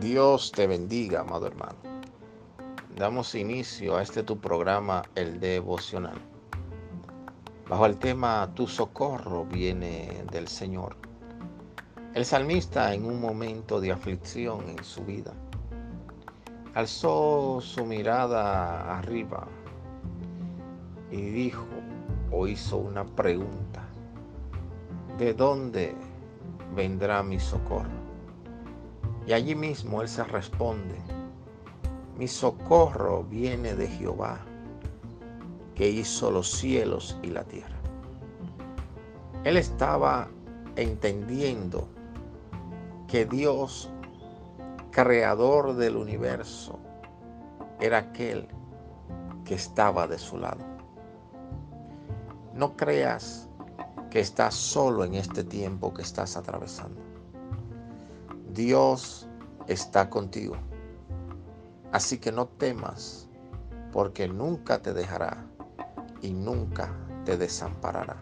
Dios te bendiga, amado hermano. Damos inicio a este tu programa, el devocional. Bajo el tema Tu socorro viene del Señor. El salmista en un momento de aflicción en su vida alzó su mirada arriba y dijo o hizo una pregunta. ¿De dónde vendrá mi socorro? Y allí mismo él se responde, mi socorro viene de Jehová, que hizo los cielos y la tierra. Él estaba entendiendo que Dios, creador del universo, era aquel que estaba de su lado. No creas que estás solo en este tiempo que estás atravesando. Dios está contigo. Así que no temas, porque nunca te dejará y nunca te desamparará,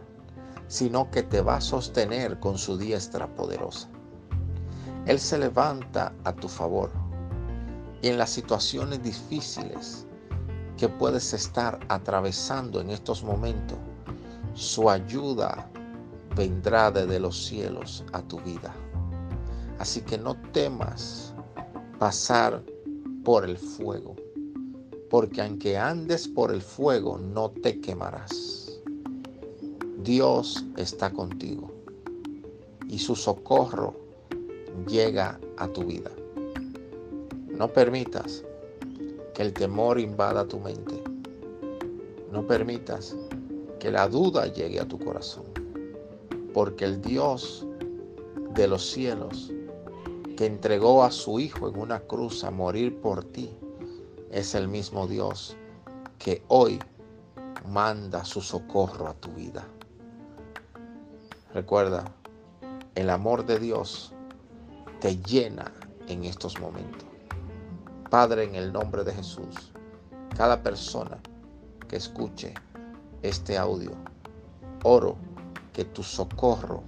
sino que te va a sostener con su diestra poderosa. Él se levanta a tu favor y en las situaciones difíciles que puedes estar atravesando en estos momentos, su ayuda vendrá desde los cielos a tu vida. Así que no temas pasar por el fuego, porque aunque andes por el fuego no te quemarás. Dios está contigo y su socorro llega a tu vida. No permitas que el temor invada tu mente. No permitas que la duda llegue a tu corazón, porque el Dios de los cielos que entregó a su Hijo en una cruz a morir por ti, es el mismo Dios que hoy manda su socorro a tu vida. Recuerda, el amor de Dios te llena en estos momentos. Padre, en el nombre de Jesús, cada persona que escuche este audio, oro que tu socorro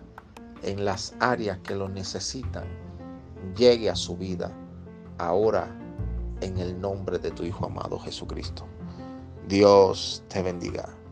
en las áreas que lo necesitan llegue a su vida ahora en el nombre de tu Hijo amado Jesucristo. Dios te bendiga.